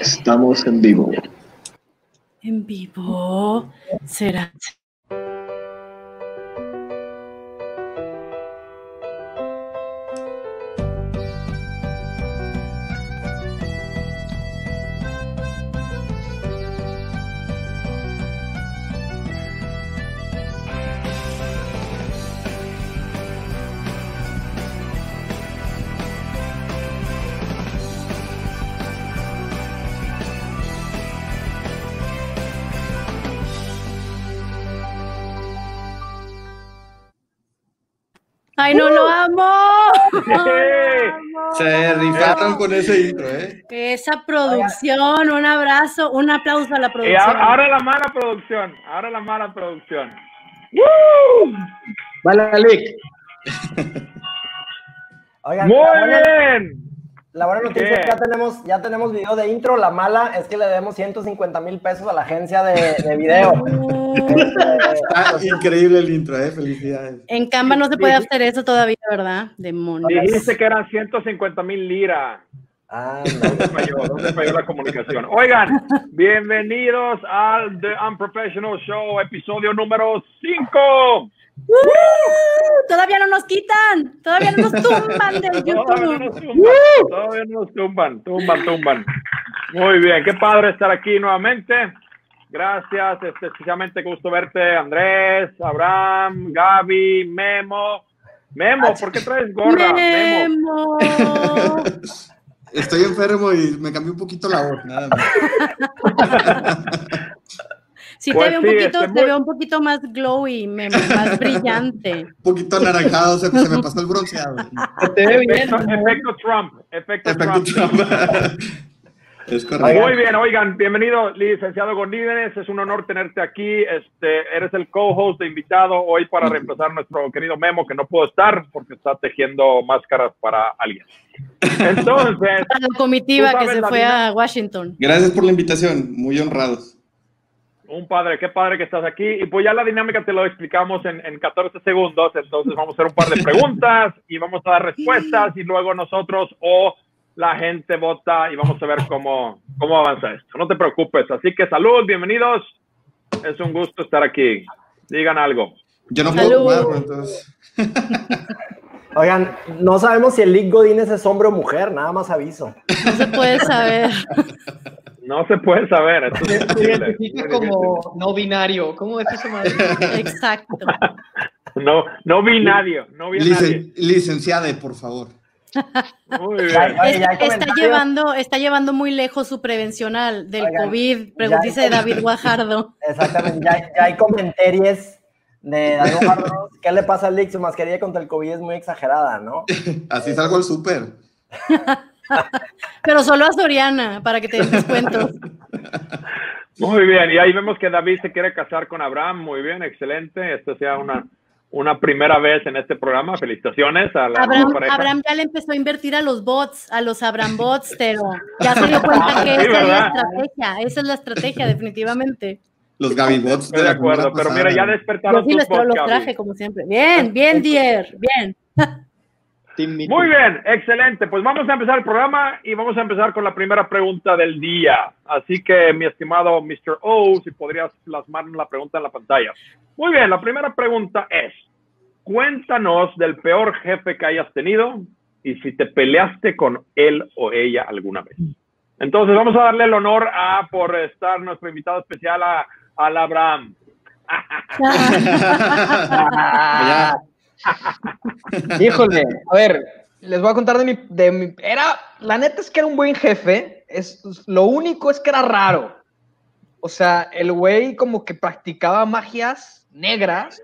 Estamos en vivo. En vivo. Será. Se rifaron con ese intro, ¿eh? Esa producción, un abrazo, un aplauso a la Y producción. ahora, ahora la mala producción, ahora la mala producción. ¡Woo! Vale, Alec. Oigan, Muy bien. La buena noticia es que ya tenemos, ya tenemos video de intro. La mala es que le debemos 150 mil pesos a la agencia de, de video. Está increíble el intro, ¿eh? Felicidades. En Canva no se puede hacer eso todavía, ¿verdad? Demonios. Dijiste que eran 150 mil liras. Ah, ¿Dónde falló? ¿Dónde falló la comunicación? Oigan, bienvenidos al The Unprofessional Show, episodio número 5. ¡Uh! Todavía no nos quitan, todavía no nos tumban del Todavía YouTube. nos tumban, todavía nos tumban, tumban, tumban. Muy bien, qué padre estar aquí nuevamente. Gracias, este, especialmente gusto verte, Andrés, Abraham, Gaby, Memo. Memo, ¿por qué traes gorra? Memo. Memo. Estoy enfermo y me cambió un poquito la voz, nada más. Sí, Pues te veo un poquito, este, te muy- veo un poquito más glowy, Memo, más brillante. Un poquito anaranjado, se, se me pasó el bronceado. Te ve bien. Efecto, efecto Trump, efecto, Efecto Trump. Trump. Es correcto. Muy bien, oigan, bienvenido, licenciado Gonívenes. Es un honor tenerte aquí. Este, eres el co-host de invitado hoy para reemplazar a nuestro querido Memo, que no pudo estar porque está tejiendo máscaras para alguien. Entonces, Para la comitiva que se fue a Washington. Gracias por la invitación, muy honrados. Un padre, qué padre que estás aquí. Y pues ya la dinámica te lo explicamos en, en 14 segundos. Entonces vamos a hacer un par de preguntas y vamos a dar respuestas y luego nosotros o la gente vota y vamos a ver cómo, cómo avanza esto. No te preocupes. Así que salud, bienvenidos. Es un gusto estar aquí. Digan algo. Yo no puedo tomar, entonces. Oigan, no sabemos si el Lick Godínez es hombre o mujer, nada más aviso. No se puede saber. No se puede saber. Esto es Se imposible. identifica como no binario. ¿Cómo es eso, madre? Exacto. No, no vi nadie. No vi. Licen- licenciada, por favor. Muy bien. Ya Está, llevando, está llevando muy lejos su prevención al- del Oigan, COVID. Preguntice de David Guajardo. Exactamente, ya, hay- ya hay comentarios de David Guardo. ¿Qué le pasa al Lick? Su mascarilla contra el COVID es muy exagerada, ¿no? Así salgo al súper. Pero solo a Soriana, para que te den descuentos. Muy bien, y ahí vemos que David se quiere casar con Abraham. Muy bien, excelente. Esto sea una, una primera vez en este programa. Felicitaciones a la Abraham, pareja. Abraham ya le empezó a invertir a los bots, a los Abraham bots, pero ya se dio cuenta que Sí, esa es la ¿verdad? estrategia, esa es la estrategia, definiamente. Los Gabibots Estoy de acuerdo, semana pero mira, ya Yo despertaron sí tus los, los voz, Gaby. traje, como siempre. Bien, bien, Dier, bien. Team. Muy bien, excelente. Pues vamos a empezar el programa y vamos a empezar con la primera pregunta del día. Así que, mi estimado Mr. O, si podrías plasmar la pregunta en la pantalla. Muy bien, la primera pregunta es, cuéntanos del peor jefe que hayas tenido y si te peleaste con él o ella alguna vez. Entonces, vamos a darle el honor a, por estar nuestro invitado especial, a, al Abraham. Ah, Híjole, a ver, les voy a contar de mi, de mi- Era, la neta es que era un buen jefe. Es, lo único es que era raro. O sea, el güey como que practicaba magias negras.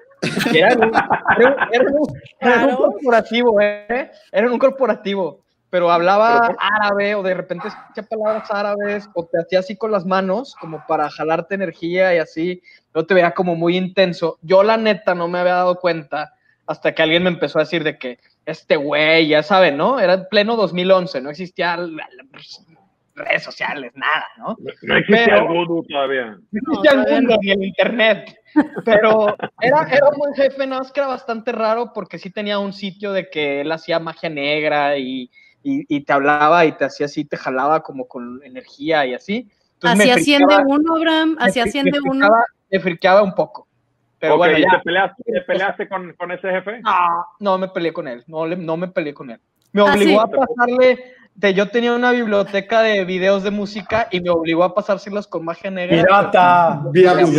Era, un, era un- era un- era un corporativo, ¿eh? Era un corporativo. Pero hablaba árabe o de repente escuchaba palabras árabes o te hacía así con las manos como para jalarte energía y así. Yo te veía como muy intenso. Yo la neta no me había dado cuenta hasta que alguien me empezó a decir de que este güey, ya saben, ¿no? Era en pleno 2011, no existía redes sociales, nada, ¿no? No existe Pero- el vudú todavía. No existía el todavía mundo ni el internet. Pero era, era un jefe, nada más que era bastante raro porque sí tenía un sitio de que él hacía magia negra y y, y te hablaba y te hacía así, te jalaba como con energía y así. Entonces Así asciende uno, Abraham, así asciende uno. Me friqueaba un poco. Pero Ok, bueno, ¿y ya. ¿Te peleaste, te peleaste con, con ese jefe? No, no me peleé con él, no, le- no me peleé con él. Me Ah, obligó sí. a pasarle, de, yo tenía una biblioteca de videos de música y me obligó a pasárselos con magia negra. ¡Pirata! Papá, Delete,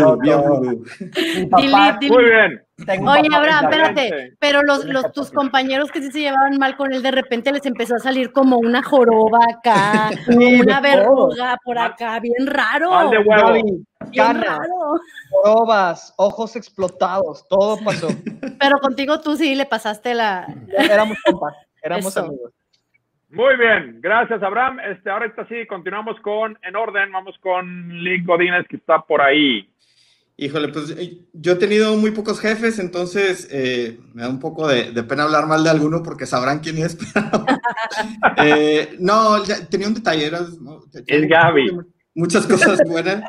delete. Muy bien. Oye, Abraham, espérate, pero los, los, tus compañeros que sí se llevaban mal con él, de repente les empezó a salir como una joroba acá, Sí, una todo. verruga por acá, bien raro. Mal de huevo. Bien canas, raro. jorobas, ojos explotados, todo pasó. Pero contigo tú sí le pasaste la. Éramos compas, éramos Eso. amigos. Muy bien, gracias Abraham. Este, ahorita sí, continuamos con, en orden, vamos con Lick Godínez que está por ahí. Híjole, pues eh, yo he tenido muy pocos jefes, entonces eh, me da un poco de, de pena hablar mal de alguno porque sabrán quién es. pero, eh, no, ya tenía un detalle. era, ¿no? Es Gaby. Muchas cosas buenas,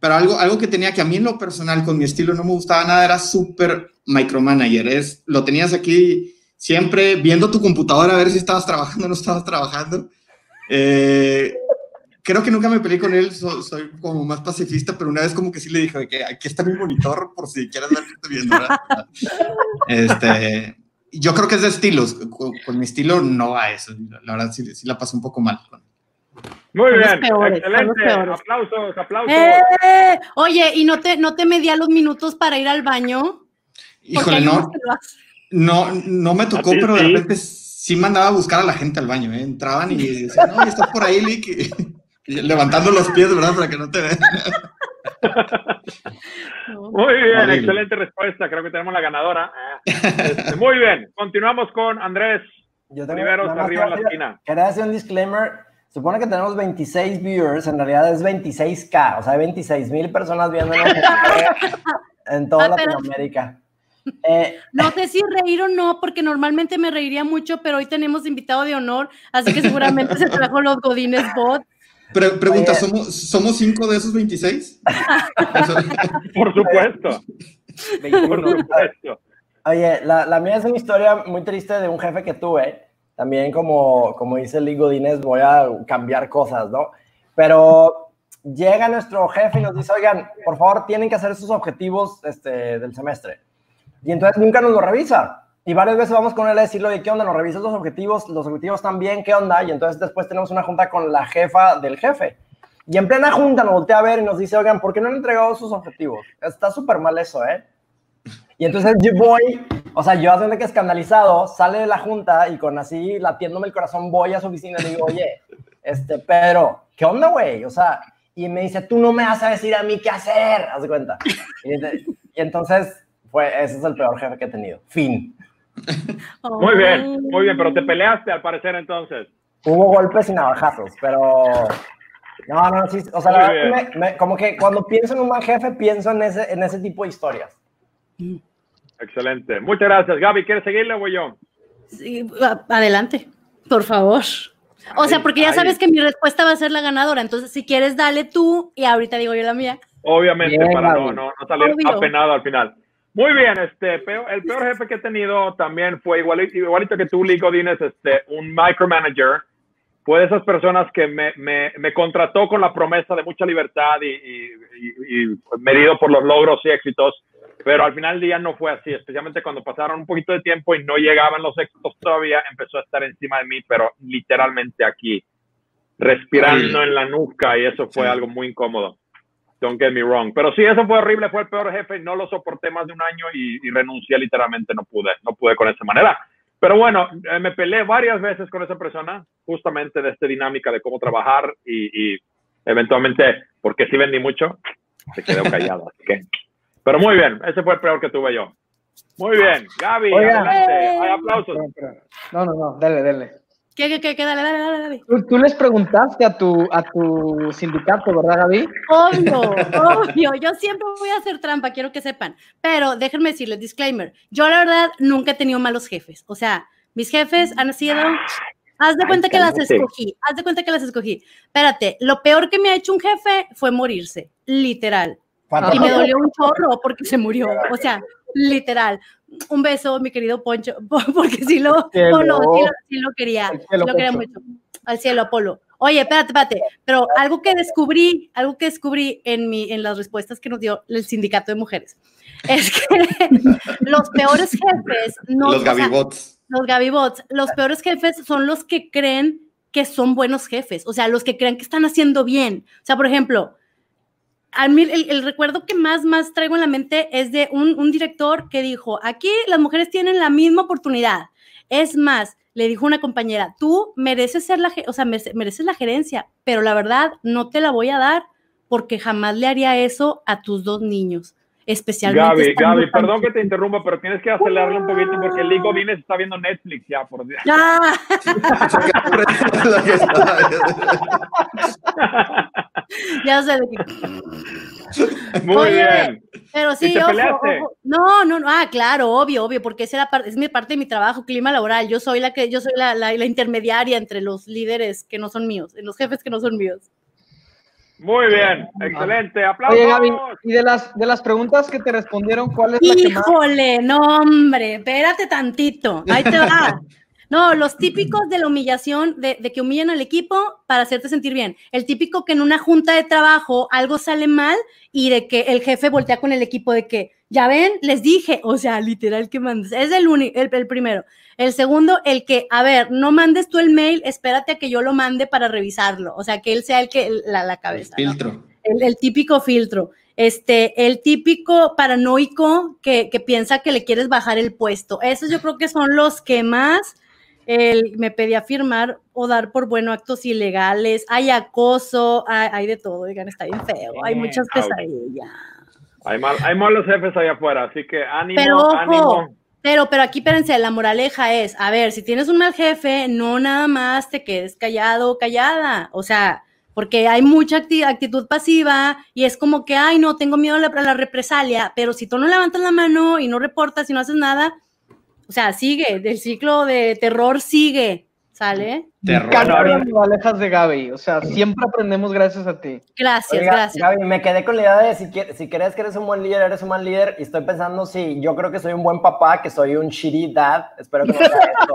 pero algo, algo que tenía que a mí en lo personal, con mi estilo, no me gustaba nada, era súper micromanager. Es, lo tenías aquí siempre viendo tu computadora a ver si estabas trabajando o no estabas trabajando. Eh, creo que nunca me peleé con él, so- soy como más pacifista, pero una vez como que sí le dije que aquí está mi monitor por si quieres ver qué estoy viendo. ¿verdad? Este, yo creo que es de estilos, con, con mi estilo no va a eso, la verdad sí, sí la pasé un poco mal. Muy Son bien, peores, excelente. Aplausos, aplausos. ¡Eh! Oye, ¿y no te, no te medía los minutos para ir al baño? Híjole, no, no, no me tocó, ¿A ti pero de repente sí mandaba a buscar a la gente al baño, ¿eh? entraban y decían, no, estás por ahí, Lick, levantando los pies, ¿verdad? Para que no te vean. Muy bien, excelente respuesta. Creo que tenemos la ganadora. Este, muy bien, continuamos con Andrés. Yo tengo- más arriba en la quería- esquina. Quería hacer un disclaimer. Supone que tenemos 26 viewers, en realidad es 26K, o sea, hay 26 mil personas viéndonos en toda Ah, Latinoamérica. Eh, No sé si reír o no, porque normalmente me reiría mucho, pero hoy tenemos invitado de honor, así que seguramente se trajo los Godines Bot. Pre- pregunta. ¿somos, ¿somos cinco de esos 26? Por supuesto, por 21. supuesto. Oye, la, la mía es una historia muy triste de un jefe que tuve. También como, como dice Lee Godínez, voy a cambiar cosas, ¿no? Pero llega nuestro jefe y nos dice, oigan, por favor, tienen que hacer sus objetivos este, del semestre. Y entonces nunca nos lo revisa. Y varias veces vamos con él a decirle, oye, ¿qué onda? ¿Nos revisas los objetivos? ¿Los objetivos están bien? ¿Qué onda? Y entonces después tenemos una junta con la jefa del jefe. Y en plena junta nos voltea a ver y nos dice, oigan, ¿por qué no han entregado sus objetivos? Está súper mal eso, ¿eh? Y entonces yo voy, o sea, yo haciendo que escandalizado, sale de la junta y con así latiéndome el corazón voy a su oficina y digo, oye, este, Pedro, ¿qué onda, güey? O sea, y me dice, tú no me vas a decir a mí qué hacer, haz de cuenta. Y, entonces, fue, ese es el peor jefe que he tenido. Fin. Muy bien, muy bien, pero te peleaste al parecer entonces. Hubo golpes y navajazos, pero... No, no, sí, o sea, la verdad bien. que me- me- como que cuando pienso en un mal jefe, pienso en ese, en ese tipo de historias. Excelente. Muchas gracias. Gaby, ¿quieres seguirle o voy yo? Sí, adelante, por favor. O sea, porque ya ay. sabes que mi respuesta va a ser la ganadora, entonces si quieres, dale tú y ahorita digo yo la mía. Obviamente, Bien, para no, no, no salir Obvio. apenado al final. Muy bien, este, peor- el peor jefe que he tenido también fue igualito, igualito que tú, Lee Godínez, este, un micromanager. Fue de esas personas que me, me, me contrató con la promesa de mucha libertad y, y- y- y medido por los logros y éxitos, pero al final del día no fue así, especialmente cuando pasaron un poquito de tiempo y no llegaban los éxitos todavía, empezó a estar encima de mí, pero literalmente aquí, respirando Ay. en la nuca y eso fue Sí. algo muy incómodo. Don't get me wrong. Pero sí, eso fue horrible, fue el peor jefe, no lo soporté más de un año y, y renuncié literalmente, no pude, no pude con esa manera. Pero bueno, eh, me peleé varias veces con esa persona, justamente de esta dinámica de cómo trabajar y, y eventualmente, porque sí vendí mucho, se quedó callado. así que. Pero muy bien, ese fue el peor que tuve yo. Muy bien, Gaby, Oigan. adelante, hay aplausos. No, no, no, dale, dale. ¿Qué, qué, qué, qué? Dale, dale, dale, dale. Tú, tú les preguntaste a tu, a tu sindicato, ¿verdad, Gaby? Obvio, obvio. Yo siempre voy a hacer trampa, quiero que sepan. Pero déjenme decirles, disclaimer. Yo, la verdad, nunca he tenido malos jefes. O sea, mis jefes han sido. Haz de Ay, cuenta que las escogí. Haz de cuenta que las escogí. Espérate, lo peor que me ha hecho un jefe fue morirse. Literal. Y me dolió un chorro porque se murió. O sea, literal. Un beso, mi querido Poncho, porque sí lo, Cielo. Polo, sí lo, sí lo quería, cielo, lo quería Poncho. mucho. Al cielo, Apolo. Oye, espérate, espérate, pero algo que descubrí, algo que descubrí en, mi, en las respuestas que nos dio el sindicato de mujeres, es que los peores jefes, no, Los o sea, Gabibots. los Gabibots, los peores jefes son los que creen que son buenos jefes, o sea, los que creen que están haciendo bien. O sea, por ejemplo, el, recuerdo que más, más traigo en la mente es de un, un director que dijo, aquí las mujeres tienen la misma oportunidad. Es más, le dijo una compañera, tú mereces ser la, o sea, merece- mereces la gerencia, pero la verdad no te la voy a dar porque jamás le haría eso a tus dos niños, especialmente. Gaby, Gaby, tan perdón que te interrumpa, pero tienes que acelerarle un poquito porque Lee Godínez está viendo Netflix ya, por Dios. Estaba- ya sé de qué. Muy Oye, bien. Pero sí, te ojo, peleaste? ojo. No, no, no. Ah, claro, obvio, obvio, porque esa era parte, es mi parte de mi trabajo, clima laboral. Yo soy la que, yo soy la, la, la intermediaria entre los líderes que no son míos, los jefes que no son míos. Muy bien. Excelente. Aplausos. Oye, Gaby, y de las, de las preguntas que te respondieron, ¿cuál es la que más? Híjole, no, hombre, espérate tantito. Ahí te va. No, los típicos de la humillación, de, de que humillan al equipo para hacerte sentir bien. El típico que en una junta de trabajo algo sale mal y de que el jefe voltea con el equipo de que, ya ven, les dije, o sea, literal que mandes. Es el, uni- el, el primero. El segundo, el que, a ver, no mandes tú el mail, espérate a que yo lo mande para revisarlo. O sea, que él sea el que, la, la cabeza. ¿no? Filtro. el, el típico filtro, este, el típico paranoico que, que piensa que le quieres bajar el puesto. Esos yo creo que son los que más el, me pedía firmar o dar por bueno actos ilegales. Hay acoso, hay, hay de todo, oigan, está bien feo. Hay muchas ouch. pesadillas. Hay, mal- hay malos jefes allá afuera, así que ánimo, Pero ojo, ánimo. Pero, pero aquí, espérense, la moraleja es, a ver, si tienes un mal jefe, no nada más te quedes callado o callada, o sea, porque hay mucha acti- actitud pasiva y es como que, ay, no, tengo miedo a la, a la represalia, pero si tú no levantas la mano y no reportas y no haces nada, o sea, sigue, el ciclo de terror sigue, ¿sale? Terror. Las moralejas de Gaby. O sea, siempre aprendemos gracias a ti. Gracias, Oiga, gracias. Gaby, me quedé con la idea de si, quie- si crees que eres un buen líder, eres un mal líder. Y estoy pensando si yo creo que soy un buen papá, que soy un shitty dad. Espero que no sea esto.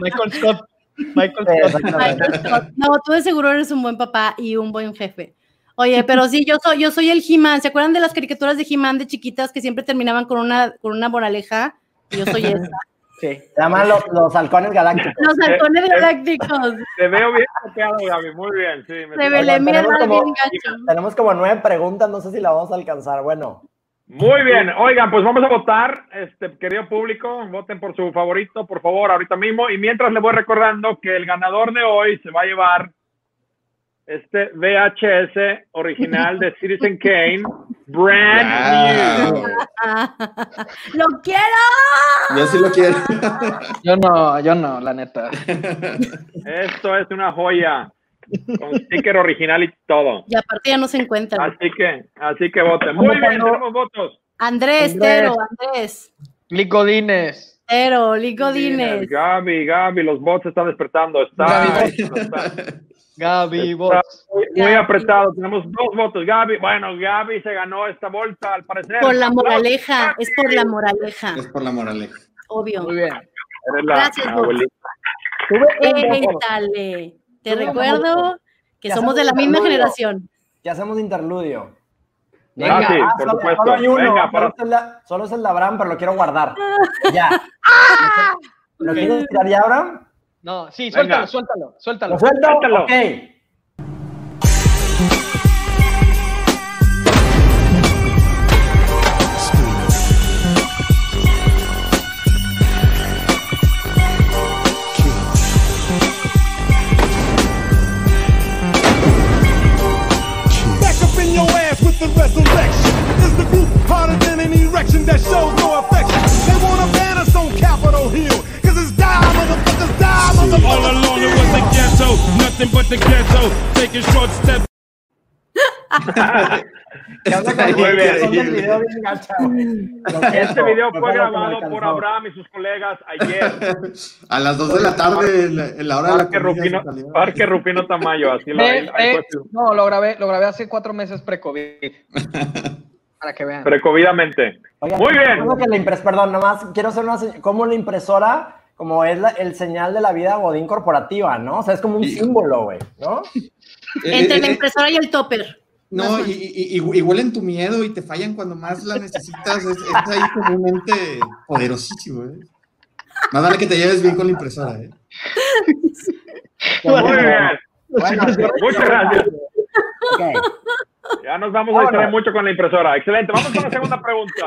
Michael Scott. Michael Scott. exactamente. No, tú de seguro eres un buen papá y un buen jefe. Oye, pero sí, yo soy, yo soy el He-Man. ¿Se acuerdan de las caricaturas de He-Man de chiquitas que siempre terminaban con una, con una moraleja? Yo soy esa. Sí. Se llaman los, los halcones galácticos. Los halcones eh, galácticos. Te veo bien copiado, Gaby. Muy bien, sí. me- Revelé Oigan, mi tenemos edad como- bien gacho. Tenemos como nueve preguntas, no sé si la vamos a alcanzar. Bueno, Muy bien. Oigan, pues vamos a votar. Este, querido público, voten por su favorito, por favor, ahorita mismo. Y mientras les voy recordando que el ganador de hoy se va a llevar este VHS original de Citizen Kane, brand new. ¡Lo quiero! Yo sí lo quiero. Yo no, yo no, la neta. Esto es una joya. Con sticker original y todo. Y aparte ya no se encuentran. Así que, así que voten. Muy bien, tenemos votos. Andrés, Andrés. Tero, Andrés. Licodines. Tero, Lico Dines. Gaby, Gaby, los bots están despertando. Está, Gaby. está- Gaby, Bots. muy, muy Gaby. apretado. Tenemos dos votos. Gaby, bueno, Gaby se ganó esta bolsa, al parecer. Por la moraleja, es por la moraleja, Es por la moraleja. obvio. Muy bien. Eres la Gracias, abuelita. Te Sube recuerdo que Ya somos de la misma generación. ¿qué hacemos de interludio? Ah, sí, por solo, supuesto. solo hay uno. Venga, solo, para- es el de, solo es el de Abraham, pero lo quiero guardar. Ya. ¿Lo quieres tirar ya, Abraham? No, sí, suéltalo, Venga. suéltalo, suéltalo. ¿Lo suelto? Suéltalo. Okay. that shows no affection. They want to ban us on Capitol Hill. Este video fue grabado por. Abraham y sus colegas ayer. A las 2 de la tarde, en la, hora de la Parque salió. Parque Rufino Tamayo. Así lo fue su- no, lo grabé, lo grabé hace cuatro meses pre-COVID. Para que vean. Precovidamente. Muy bien. que la impres- perdón, nomás quiero hacer una como la impresora, como es la- el señal de la vida Godín corporativa, ¿no? O sea, es como un Y- símbolo, güey, ¿no? Entre Eh, la eh, impresora y el topper. No, y, y, y- y huelen tu miedo y te fallan cuando más la necesitas. Es, es ahí comúnmente poderosísimo, ¿eh? Más vale que te lleves bien con la impresora, ¿eh? Muy bien. Bueno, Muchas gracias. ok. Ya nos vamos a distraer mucho con la impresora. Excelente. Vamos con la segunda pregunta.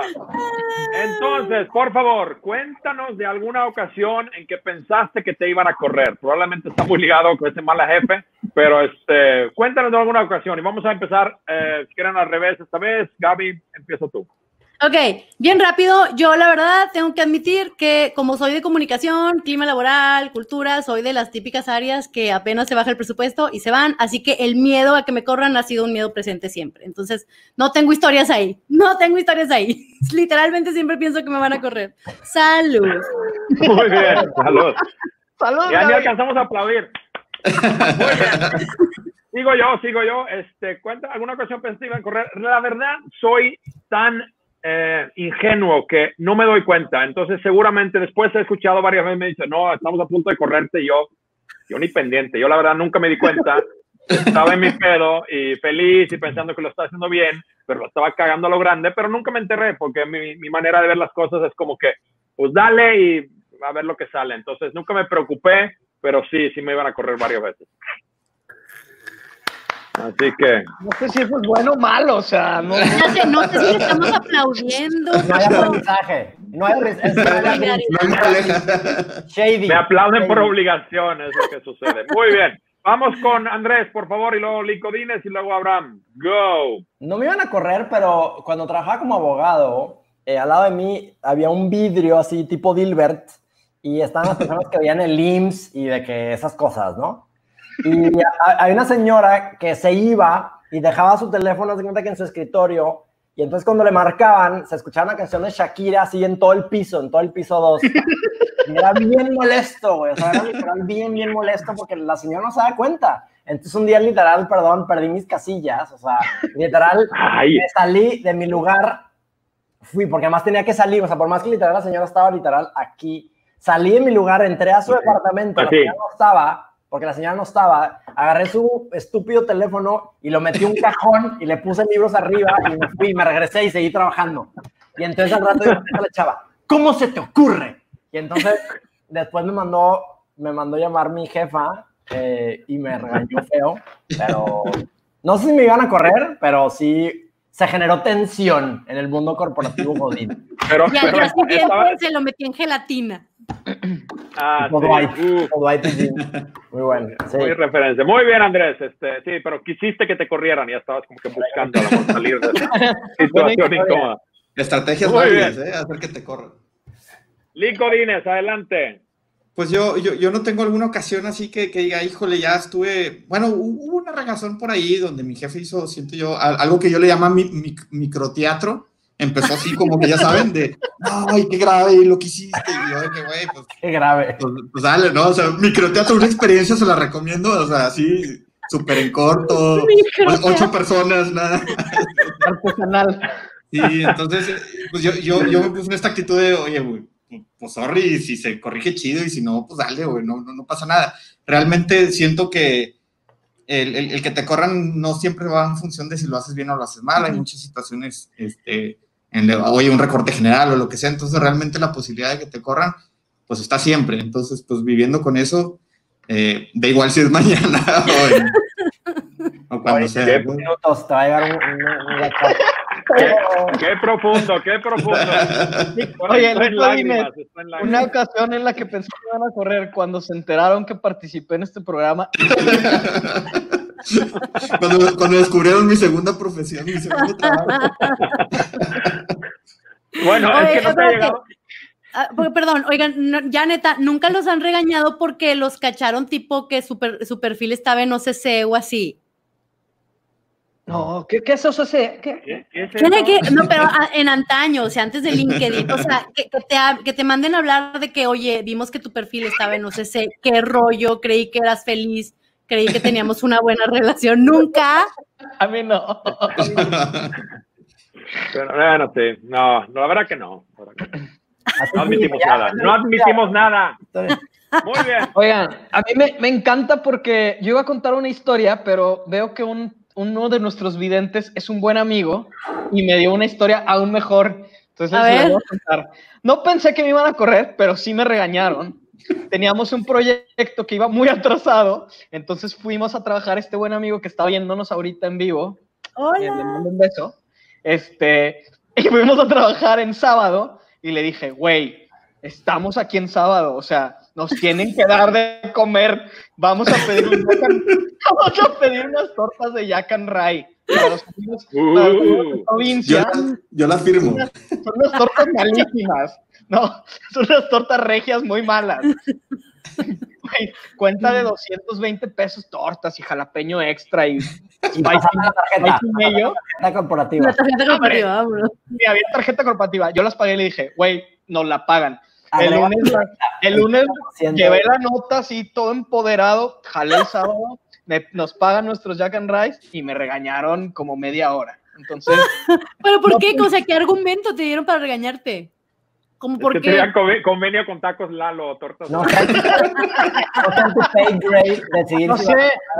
Entonces, por favor, cuéntanos de alguna ocasión en que pensaste que te iban a correr. Probablemente está muy ligado con ese mala jefe, pero este, cuéntanos de alguna ocasión. Y vamos a empezar, eh, si quieren, al revés esta vez. Gaby, empieza tú. Ok, bien rápido. Yo la verdad tengo que admitir que como soy de comunicación, clima laboral, cultura, soy de las típicas áreas que apenas se baja el presupuesto y se van, así que el miedo a que me corran ha sido un miedo presente siempre. Entonces, no tengo historias ahí, no tengo historias ahí. Literalmente siempre pienso que me van a correr. Salud. Muy bien, salud. Saludos, Ya ni Gaby. alcanzamos a aplaudir. Muy bien. Sigo yo, sigo yo. Este, cuenta, alguna ocasión pensé que iban a correr. La verdad, soy tan eh, ingenuo que no me doy cuenta. Entonces, seguramente después he escuchado varias veces me dice, no, estamos a punto de correrte. Yo, yo ni pendiente. Yo la verdad nunca me di cuenta. Estaba en mi pedo y feliz y pensando que lo estaba haciendo bien, pero lo estaba cagando a lo grande, pero nunca me enterré porque mi, mi manera de ver las cosas es como que, pues dale y a ver lo que sale. Entonces nunca me preocupé, pero sí, sí me iban a correr varias veces. Así que, No sé si eso es bueno o malo, o sea, no. Ya sé, no sé si le estamos aplaudiendo. No hay aprendizaje. No hay aprendizaje. No hay moraleja. Shady. me aplauden por obligación, es lo que sucede. Muy bien. Vamos con Andrés, por favor, y luego Licodines y luego Abraham. Go. No me iban a correr, pero cuando trabajaba como abogado, eh, al lado de mí había un vidrio así tipo Dilbert y estaban las personas que veían el IMSS y de que esas cosas, ¿no? Y hay una señora que se iba y dejaba su teléfono, se cuenta que en su escritorio, y entonces cuando le marcaban, se escuchaba una canción de Shakira así en todo el piso, en todo el piso 2. Y era bien molesto, güey. O sea, era literal bien, bien molesto porque la señora no se da cuenta. Entonces un día literal, perdón, perdí mis casillas. O sea, literal, Ay, me salí de mi lugar, fui, porque además tenía que salir, o sea, por más que literal la señora estaba literal aquí, salí de mi lugar, entré a su departamento, la señora no estaba, porque la señora no estaba, agarré su estúpido teléfono y lo metí en un cajón y le puse libros arriba y me fui, me regresé y seguí trabajando. Y entonces al rato yo a la chava, ¿cómo se te ocurre? Y entonces después me mandó, me mandó llamar mi jefa eh, y me regañó feo, pero no sé si me iban a correr, pero sí se generó tensión en el mundo corporativo Godín. pero, Y al pero día estaba- siguiente se lo metí en gelatina. Ah, Todo sí. todo ahí, sí. Muy bueno. sí. Muy referencia. Muy bien, Andrés. Este, sí, pero quisiste que te corrieran y ya estabas como que buscando a salir de esa situación incómoda. Estrategias Muy bien. ¿eh? Hacer que te corran. Licodines, adelante. Pues yo, yo, yo no tengo alguna ocasión así que, que diga, híjole, ya estuve. Bueno, hubo una regazón por ahí donde mi jefe hizo, siento yo, al- algo que yo le llamo mi, mi- microteatro. Empezó así como que ya saben, de, ay, qué grave lo que hiciste. Y yo, de que, güey, pues, Qué grave. pues, pues dale, ¿no? O sea, microteatro, una experiencia, se la recomiendo, o sea, así, súper en corto, ocho personas, nada. Artesanal. Sí, entonces, pues yo, yo, yo me puse en esta actitud de, oye, güey, pues sorry, si se corrige chido y si no, pues dale, güey, no, no, no pasa nada. Realmente siento que el, el, el que te corran no siempre va en función de si lo haces bien o lo haces mal. Hay muchas situaciones, este, en, oye, un recorte general o lo que sea. Entonces, realmente la posibilidad de que te corran, pues está siempre. Entonces, pues viviendo con eso, eh, da igual si es mañana o, en- o cuando Ahorita sea. en ¿no? minutos te va a llegar un, un- un WhatsApp. Qué profundo, qué profundo. Oye, Está en lágrimas, está en Una ocasión en la que pensé que iban a correr cuando se enteraron que participé en este programa. cuando, cuando descubrieron mi segunda profesión, mi segundo trabajo. Bueno, es Oye, que no te ha llegado. Ah, perdón, oigan, no- ya neta, nunca los han regañado porque los cacharon tipo que su, per- su perfil estaba en OCC o así. No, ¿qué, qué es eso? ¿Qué? ¿Qué? ¿Qué- es ¿Qué- eso? qué? No, pero ah, en antaño, o sea, antes de LinkedIn, o sea, que, que te, que te manden a hablar de que, oye, vimos que tu perfil estaba en OCC, qué rollo, creí que eras feliz, creí que teníamos una buena relación, nunca. A mí no. Pero, bueno, sí. No, no, la verdad que no. la verdad que no. Admitimos nada. No admitimos nada. Muy bien. Oigan, a mí me, me encanta porque yo iba a contar una historia, pero veo que un, uno de nuestros videntes es un buen amigo y me dio una historia aún mejor. Entonces A se la ver. voy a contar. No pensé que me iban a correr, pero sí me regañaron. Teníamos un proyecto que iba muy atrasado, entonces fuimos a trabajar este buen amigo que está viéndonos ahorita en vivo. Eh, le Hola. mando un beso. Este, y fuimos a trabajar en sábado y le dije, güey, estamos aquí en sábado, o sea, nos tienen que dar de comer, vamos a pedir, un vamos a pedir unas tortas de Jack and Ray. Para los amigos, para los amigos de Uh. Yo, provincia, la- yo la firmo. son unas tortas malísimas, no, son unas tortas regias muy malas. Güey, cuenta de 220 pesos tortas y jalapeño extra y, y pasame la tarjeta. mayo. tarjeta corporativa. La tarjeta corporativa, vámonos. Y había tarjeta corporativa. Yo las pagué y le dije, güey, nos la pagan. El lunes, el lunes llevé la nota así, todo empoderado, jalé el sábado, me- nos pagan nuestros Jack and Rice y me regañaron como media hora. Entonces, ¿Pero por No, qué? O sea, ¿qué argumento te dieron para regañarte? ¿Cómo Es por que convenio con tacos Lalo, tortas. No sé, no sé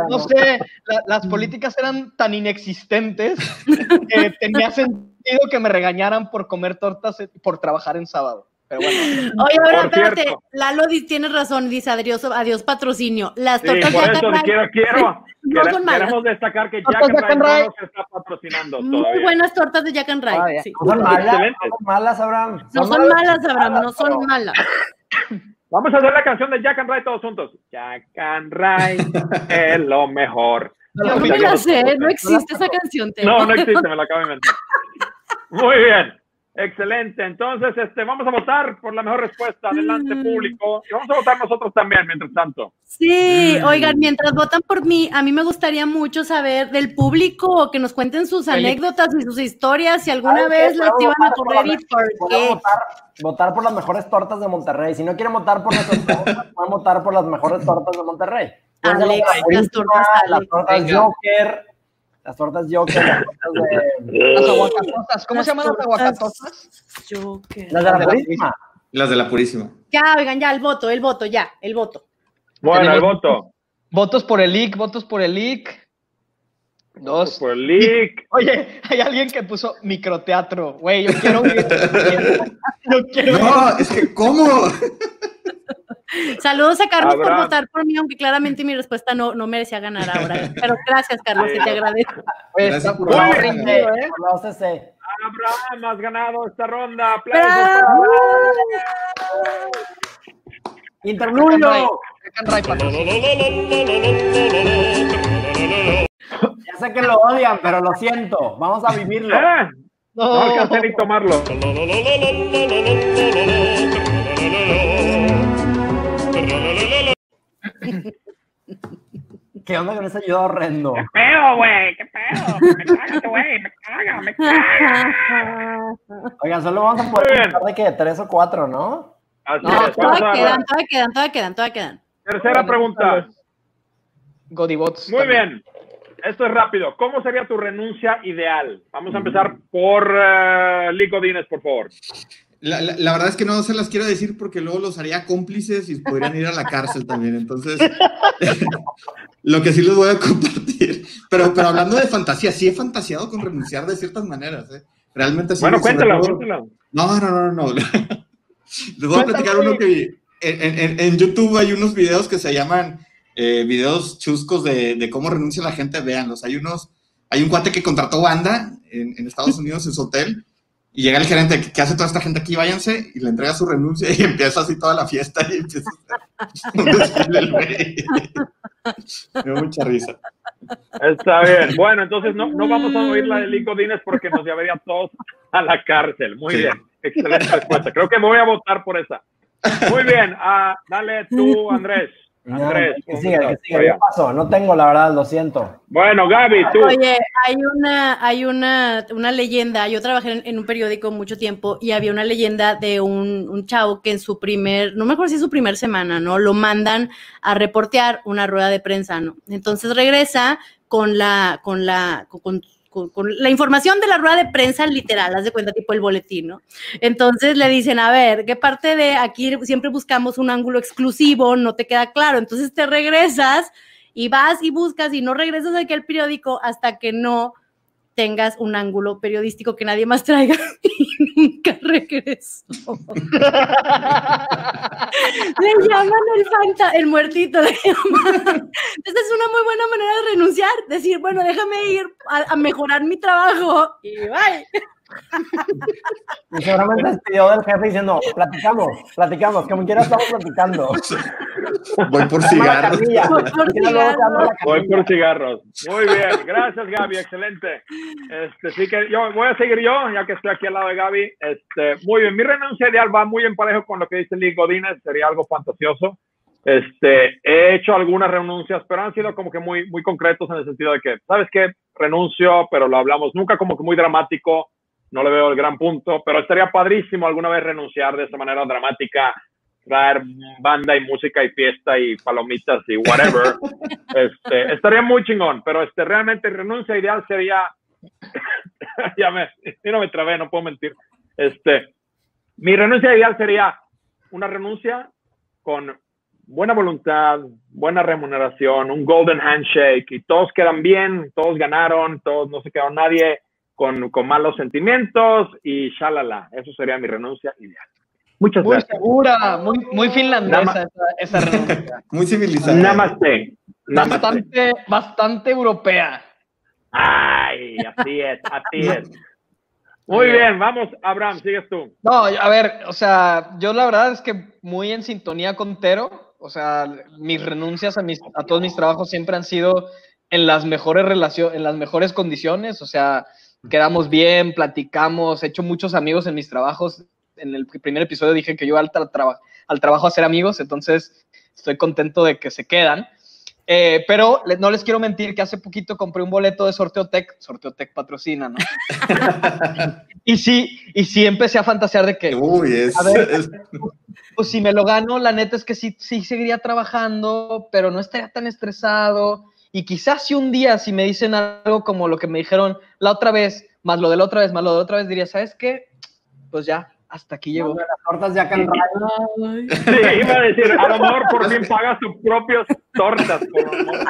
no o la- las políticas eran tan inexistentes que tenía sentido que me regañaran por comer tortas, eh, por trabajar en sábado. Pero bueno, Oye, ahora Por espérate, cierto. Lalo tiene razón, dice adiós, adiós patrocinio. Las Sí, tortas por Jack eso quiero, quiero, No quere- son malas. queremos destacar que Jack and Rice no nos está patrocinando muy todavía. buenas tortas de Jack and Rice. Ah, sí. No son malas, no son malas, Abraham. No son malas, Abraham, no son malas. Vamos a hacer la canción de Jack and Rice todos juntos. Jack and Rice es lo mejor. no Yo no me la sé, no existe esa canción. Teo. No, no existe, me la acabo de inventar. Muy bien. Excelente. Entonces, este, vamos a votar por la mejor respuesta. Adelante, Mm. público. Y vamos a votar nosotros también, mientras tanto. Sí, Mm. oigan, mientras votan por mí, a mí me gustaría mucho saber del público que nos cuenten sus anécdotas y sus historias, si alguna vez las iban a correr y por qué. votar, votar por las mejores tortas de Monterrey. Si no quieren votar por nuestras tortas, pueden votar por las mejores tortas de Monterrey. Alex, las tortas las tortas. Joker, las tortas Joker, las tortas de, Las aguacatotas, ¿cómo Las se llaman las tortas aguacatotas? Joker. las de la Purísima. Las de la Purísima. Ya, oigan, ya, el voto, el voto, ya, el voto. Bueno, el voto. Votos por el leak, votos por el leak. Dos. Por el leak. Oye, hay alguien que puso microteatro. Güey, yo quiero. Yo quiero ver. No, es que, ¿cómo? Saludos a Carlos por votar por mí, aunque claramente mi respuesta no, no merecía ganar ahora. Pero gracias, Carlos, que te agradezco. Gracias por la- ¿eh? Abraham, has ganado esta ronda. Ya sé que lo odian, pero lo siento. Vamos a vivirlo. Eh, No No, alcancé ni tomarlo. ¿Qué onda con ese ayuda horrendo? ¿Qué pedo, güey? ¿Qué pedo? Me caga, güey. Me caga, me caga. Oigan, solo vamos a poder de que tres o cuatro, ¿no? Así No, es, todavía quedan, todavía quedan, todavía quedan, todavía quedan. tercera pregunta. Godibots. Muy también. bien. Esto es rápido. ¿Cómo sería tu renuncia ideal? Vamos a empezar por uh, Lico Dines, por favor. La, la- la verdad es que no se las quiero decir porque luego los haría cómplices y podrían ir a la cárcel también. Entonces, lo que sí les voy a compartir. Pero, pero hablando de fantasía, sí he fantaseado con renunciar de ciertas maneras. ¿eh? Realmente sí. bueno, cuéntala. No, no, no, no. no. Les voy a platicar uno que vi. En, en- en YouTube hay unos videos que se llaman eh, videos chuscos de, de cómo renuncia la gente. Véanlos. Hay unos, hay un cuate que contrató banda en, en Estados Unidos en su hotel y llega el gerente, ¿qué hace toda esta gente aquí? Váyanse y le entrega su renuncia y empieza así toda la fiesta y empieza un desfile el. Me dio mucha risa. Está bien. Bueno, entonces no, no vamos a oír la de Lico Dines porque nos llevaría a todos a la cárcel. Muy Sí. bien. Excelente respuesta. Creo que me voy a votar por esa. Muy bien. Ah, dale tú, Andrés. Andrés. que ¿cómo siga, que siga. ¿Qué pasó? No tengo, la verdad, lo siento. Bueno, Gaby, tú. Oye, hay una, hay una, una leyenda. Yo trabajé en, en un periódico mucho tiempo y había una leyenda de un, un chavo que en su primer, no me acuerdo si es su primer semana, ¿no? Lo mandan a reportear una rueda de prensa, ¿no? Entonces regresa con la, con la, con, con, con la información de la rueda de prensa literal, haz de cuenta, tipo el boletín, ¿no? Entonces le dicen, a ver, ¿qué parte de aquí siempre buscamos un ángulo exclusivo? No te queda claro. Entonces te regresas y vas y buscas y no regresas aquí al periódico hasta que no tengas un ángulo periodístico que nadie más traiga y nunca regresó. le llaman el fanta, el muertito. le llaman. Esta es una muy buena manera de renunciar, decir, bueno, déjame ir a, a mejorar mi trabajo y bye. Y seguramente despidió del jefe diciendo, platicamos, platicamos, como quiera estamos platicando. Voy por cigarros. Voy por la Voy por cigarros. Muy bien, gracias Gaby, excelente. Este, sí que yo voy a seguir yo, ya que estoy aquí al lado de Gaby. Este, muy bien, mi renuncia ideal va muy en parejo con lo que dice Lee Godínez, sería algo fantasioso. Este, he hecho algunas renuncias, pero han sido como que muy, muy concretos en el sentido de que, ¿sabes qué? Renuncio, pero lo hablamos nunca como que muy dramático, no le veo el gran punto, pero estaría padrísimo alguna vez renunciar de esa manera dramática, traer banda y música y fiesta y palomitas y whatever. este, estaría muy chingón, pero este, realmente renuncia ideal sería, ya me, yo no me trabé, no puedo mentir. Este, mi renuncia ideal sería una renuncia con buena voluntad, buena remuneración, un golden handshake y todos quedan bien, todos ganaron, todos no se quedó nadie con, con malos sentimientos y shalala. Eso sería mi renuncia ideal. Muchas Muy gracias. segura, muy, muy finlandesa esa, esa renuncia. Muy civilizado. Namaste. Namaste. Bastante, bastante europea. Ay, así es, así es. Muy bien, vamos, Abraham, sigues tú. No, a ver, o sea, yo la verdad es que muy en sintonía con Tero, o sea, mis renuncias a, mis, a todos mis trabajos siempre han sido en las mejores relaciones, en las mejores condiciones, o sea, quedamos bien, platicamos, he hecho muchos amigos en mis trabajos. En el primer episodio dije que yo al, tra- traba- al trabajo hacer amigos, entonces estoy contento de que se quedan. Eh, pero no les quiero mentir que hace poquito compré un boleto de Sorteo Tech, Sorteo Tech patrocina, ¿no? y sí, y sí empecé a fantasear de que, Uy, es, A ver. es- pues si me lo gano, la neta es que sí, sí seguiría trabajando, pero no estaría tan estresado. Y quizás si un día, si me dicen algo como lo que me dijeron la otra vez, más lo de la otra vez, más lo de la otra vez, diría, ¿sabes qué? Pues ya, hasta aquí llegó. Las tortas ya can Sí, iba a decir, a lo mejor por fin pagas tus propias tortas. Por amor.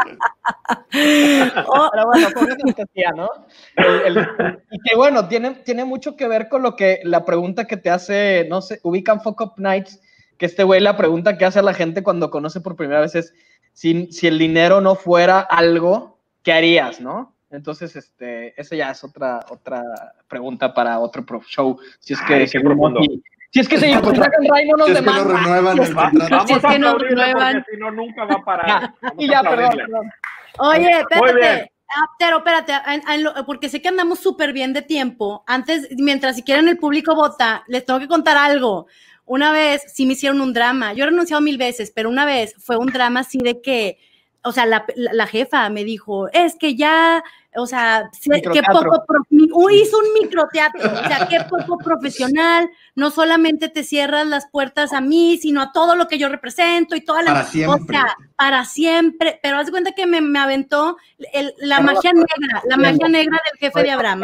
Oh, Pero bueno, fantasía, ¿no? El- el- y que bueno, tiene, tiene mucho que ver con lo que la pregunta que te hace, no sé, ubican Fuck Up Nights, que este güey la pregunta que hace a la gente cuando conoce por primera vez es si, si el dinero no fuera algo, ¿qué harías, no? Entonces, este, esa ya es otra, otra pregunta para otro pro show. Si es que Ay, qué profundo. y- si es que seguimos con Dragon Ray, no nos si es que demanda. renuevan el contrato. Si es a que no renuevan. si no, nunca va a parar. Y ya, perdón, perdón. Oye, espérate. Ah, pero espérate, en- en lo- porque sé que andamos súper bien de tiempo. Antes, mientras si quieren el público vota, les tengo que contar algo. Una vez sí me hicieron un drama. Yo he renunciado mil veces, pero una vez fue un drama así de que, o sea, la, la- la jefa me dijo, es que ya, o sea, Microteatro. poco, hizo un microteatro, o sea, qué poco profesional. No solamente te cierras las puertas a mí, sino a todo lo que yo represento y toda la... Para siempre. O sea, para siempre, pero haz de cuenta que me, me aventó el- la Pero- magia negra, la magia negra del jefe de Abraham.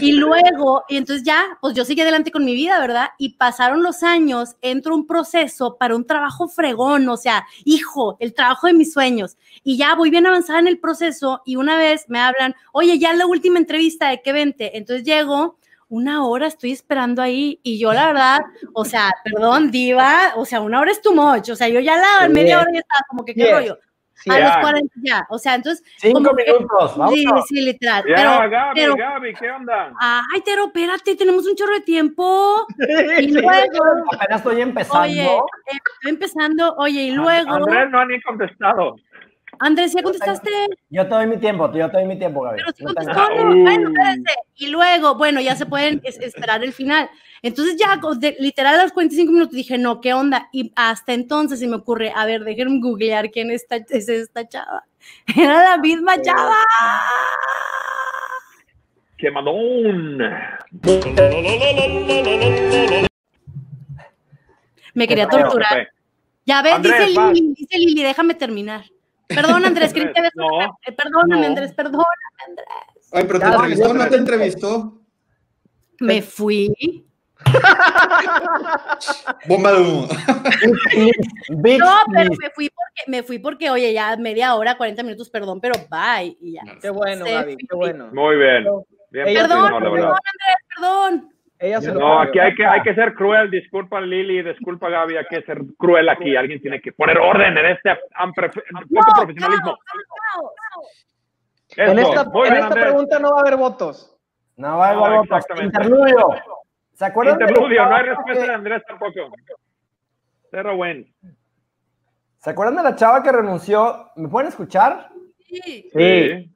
Y luego, y entonces ya, pues yo seguí adelante con mi vida, ¿verdad? Y pasaron los años, entro un proceso para un trabajo fregón, o sea, hijo, el trabajo de mis sueños. Y ya voy bien avanzada en el proceso y una vez me hablan, oye, ya la última entrevista de que vente. Entonces llego, una hora estoy esperando ahí y yo la verdad, o sea, perdón, diva, o sea, una hora es too much, o sea, yo ya la media hora ya estaba como que qué Yes. rollo. Sí, a ya. los 40 ya, o sea, entonces... Cinco como que- minutos, vamos. Sí, sí, literal. Ya, pero, Gaby, pero, Gaby, ¿qué onda? ay, Tero, espérate, tenemos un chorro de tiempo. Y luego, Apenas estoy empezando. oye, eh, estoy empezando, oye, y luego, Andrés no ha ni contestado. Andrés, ¿ya contestaste? Yo te doy mi tiempo, yo te doy mi tiempo, Gaby. Pero tengo- contestó, Ah, no, bueno, espérense. Y luego, bueno, ya se pueden es- esperar el final. Entonces ya, literal a los 45 minutos dije, no, ¿qué onda? Y hasta entonces se me ocurre, a ver, déjenme googlear quién está, es esta chava. Era la misma chava. Quemadón. Me quería Qué torturar. Ya ves, Andrés, dice. Lili, dice Lili, déjame terminar. Perdón, Andrés, creí que No, eh, Perdóname, no. Andrés, perdóname, Andrés. Ay, pero te Ya, entrevistó, no te entrevistó. Me fui. Bomba de humo. No, pero me fui porque, me fui porque, oye, ya media hora, 40 minutos, perdón, pero bye. Y ya. Qué bueno. Gaby, qué bueno. Muy bien. Bien Perdón, perdón. Andrés, perdón. Ella se lo No, aquí hay que, hay que ser cruel. Disculpa Lili, disculpa Gaby, hay que ser cruel aquí. Alguien tiene que poner orden en este poco profesionalismo. Eso, En esta, en bien, esta pregunta no va a haber votos. No va a No, haber votos. Interludio. ¿Se acuerdan? de la Interludio, no hay chava respuesta de que- Andrés tampoco. Cero win. ¿Se acuerdan de la chava que renunció? ¿Me pueden escuchar? Sí. Sí,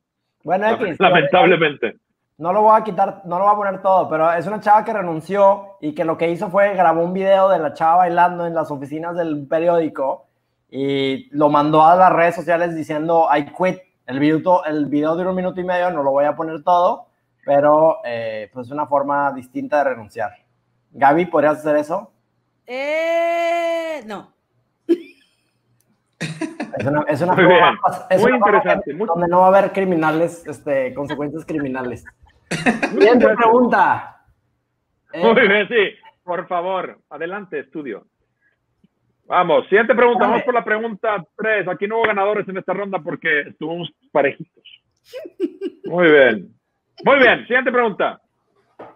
Bueno, X. lamentablemente. No lo voy a quitar, no lo voy a poner todo, pero es una chava que renunció y que lo que hizo fue grabó un video de la chava bailando en las oficinas del periódico y lo mandó a las redes sociales diciendo I quit. El video, el video dura un minuto y medio, no lo voy a poner todo, pero eh, pues es una forma distinta de renunciar. Gaby, ¿podrías hacer eso? Eh, no. Es una, es una Muy forma, es Muy una interesante, donde no va a haber criminales, este, consecuencias criminales. Siguiente pregunta. Eh, Muy bien, sí. Por favor, adelante, estudio. Vamos, siguiente pregunta. Vamos por la pregunta 3. Aquí no hubo ganadores en esta ronda porque estuvimos parejitos. Muy bien. Muy bien, siguiente pregunta.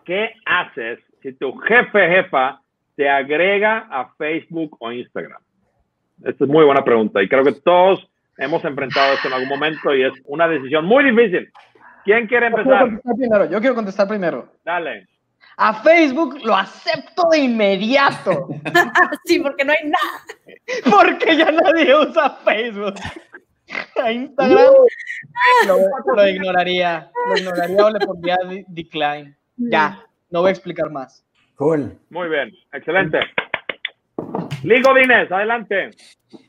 ¿Qué haces si tu jefe, jefa, te agrega a Facebook o Instagram? Esta es muy buena pregunta y creo que todos hemos enfrentado esto en algún momento y es una decisión muy difícil. ¿Quién quiere Yo quiero empezar? contestar primero. Yo quiero contestar primero. Dale. A Facebook lo acepto de inmediato. Sí, porque no hay nada. Porque ya nadie usa Facebook. A Instagram lo, lo ignoraría. Lo ignoraría o le pondría de- decline. Ya, no voy a explicar más. Cool. Muy bien, excelente. Ligo Dines, adelante.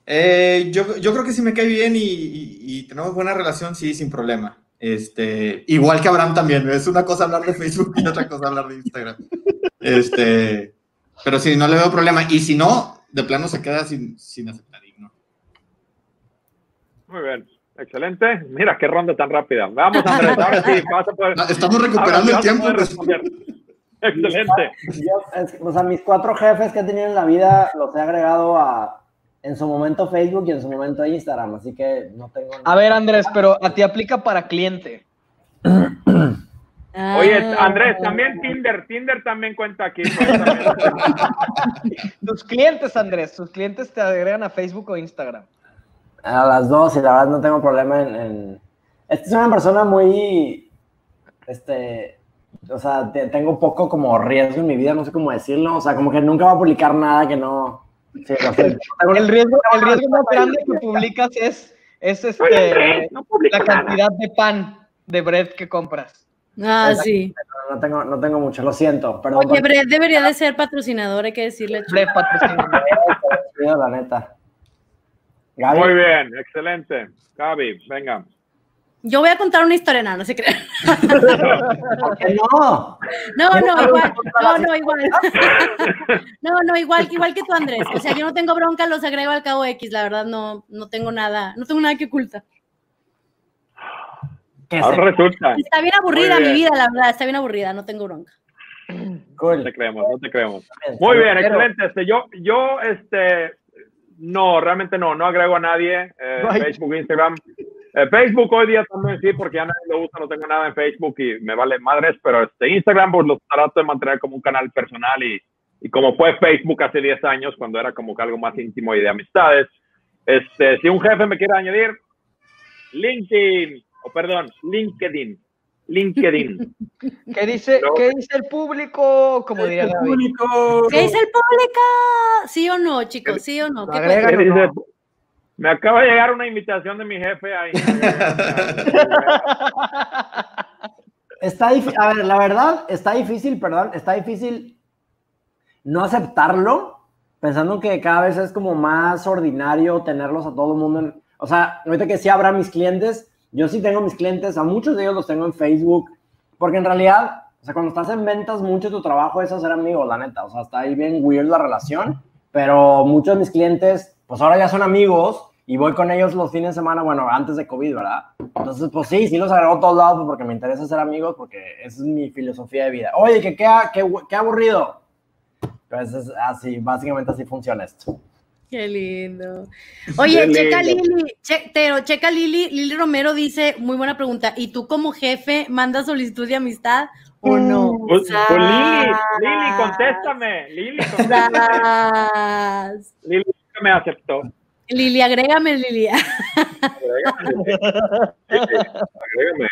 Eh, yo, yo creo que si me cae bien y, y- y tenemos buena relación, sí, sin problema. Este, igual que Abraham también, es una cosa hablar de Facebook y otra cosa hablar de Instagram. Este, pero sí, no le veo problema. Y si no, de plano se queda sin, sin aceptar. Muy bien, excelente. Mira qué ronda tan rápida. Vamos, Andrés, ahora sí, vas a poder. No, Estamos recuperando el tiempo. Excelente. Yo, es- o sea, mis cuatro jefes que he tenido en la vida los he agregado a, en su momento Facebook y en su momento Instagram, así que no tengo... A ver, Andrés, pero a ti aplica para cliente. Oye, Ah. Andrés, también Tinder. Tinder también cuenta aquí. Tus clientes, Andrés, tus clientes te agregan a Facebook o Instagram. A las dos y la verdad no tengo problema en... en... Esta es una persona muy... Este... O sea, te- tengo poco como riesgo en mi vida, no sé cómo decirlo. O sea, como que nunca va a publicar nada que no... Sí, no sé. Tengo- El riesgo, el riesgo más grande que publicas es, es este, No la nada. cantidad de pan de bread que compras. Ah, sí. No tengo, no tengo mucho, lo siento. Perdón. Oye, Brett debería de ser patrocinador, hay que decirle. Bread patrocinador. la neta. Gaby, Muy bien, excelente. Gaby, venga. Yo voy a contar una historia, no, no se crean. ¿por qué no? No, ¿Tienes no, igual, no, no, igual. No, no, igual, igual que tú, Andrés. O sea, yo no tengo bronca, los agrego al cabo X, la verdad no, no tengo nada, no tengo nada que ocultar. Ahora resulta. Está bien aburrida bien. mi vida, la verdad, está bien aburrida, no tengo bronca. Cool. No te creemos, no te creemos. Muy bien, excelente. Este, yo, yo, este, no, realmente no, no agrego a nadie. eh. Facebook, Instagram. Eh, Facebook hoy día también sí, porque ya nadie lo usa, no tengo nada en Facebook y me vale madres, pero este Instagram pues lo trato de mantener como un canal personal y, y como fue Facebook hace 10 años, cuando era como que algo más íntimo y de amistades. Este, si un jefe me quiere añadir, LinkedIn, o perdón, LinkedIn, LinkedIn. ¿Qué dice, No. ¿Qué dice el público? Como diría David. ¿Qué dice el público? ¿Sí o no, chicos? ¿Sí o no? ¿Qué? ¿Qué dice? Me acaba de llegar una invitación de mi jefe ahí. Está difícil, a ver, la verdad, está difícil, perdón, está difícil no aceptarlo, pensando que cada vez es como más ordinario tenerlos a todo el mundo. en- o sea, ahorita que sí habrá mis clientes, yo sí tengo mis clientes, a muchos de ellos los tengo en Facebook, porque en realidad, o sea, cuando estás en ventas, mucho tu trabajo es hacer amigos, la neta, o sea, está ahí bien weird la relación, pero muchos de mis clientes, pues ahora ya son amigos y voy con ellos los fines de semana, bueno, antes de COVID, ¿verdad? Entonces, pues sí, sí los agrego a todos lados porque me interesa ser amigos, porque esa es mi filosofía de vida. Oye, que qué, qué, qué aburrido. Pues es así, básicamente así funciona esto. Qué lindo. Oye, Qué checa lindo. Lili, che- pero checa Lili, Lili Romero dice, muy buena pregunta, ¿y tú como jefe mandas solicitud de amistad o no? Pues, pues, Lili. Lili, contéstame. Lili, contéstame. Lili nunca me aceptó. Lili, agrégame, Lili. Agrégame.